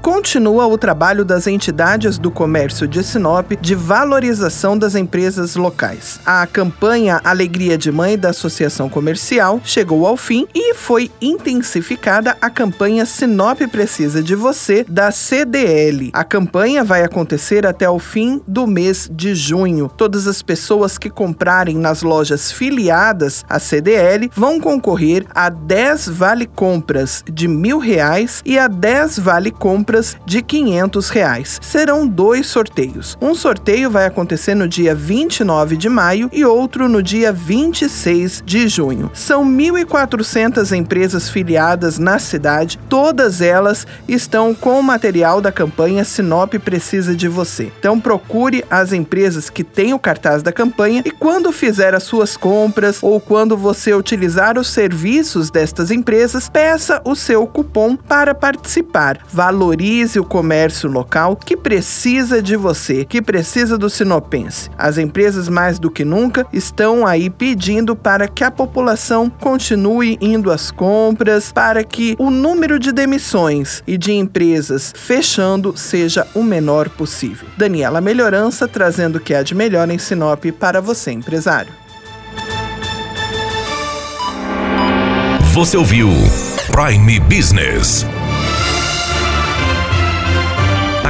Continua o trabalho das entidades do comércio de Sinop de valorização das empresas locais. A campanha Alegria de Mãe da Associação Comercial chegou ao fim e foi intensificada a campanha Sinop Precisa de Você da CDL. A campanha vai acontecer até o fim do mês de junho. Todas as pessoas que comprarem nas lojas filiadas à CDL vão concorrer a 10 vale compras de mil reais e a 10 vale compras compras de 500 reais. Serão dois sorteios. Um sorteio vai acontecer no dia 29 de maio e outro no dia 26 de junho. São 1.400 empresas filiadas na cidade, todas elas estão com o material da campanha Sinop Precisa de Você. Então procure as empresas que têm o cartaz da campanha e quando fizer as suas compras ou quando você utilizar os serviços destas empresas, peça o seu cupom para participar. Valor valorize o comércio local que precisa de você, que precisa do sinopense. As empresas mais do que nunca estão aí pedindo para que a população continue indo às compras, para que o número de demissões e de empresas fechando seja o menor possível. Daniela Melhorança trazendo o que há de melhor em Sinop para você, empresário. Você ouviu Prime Business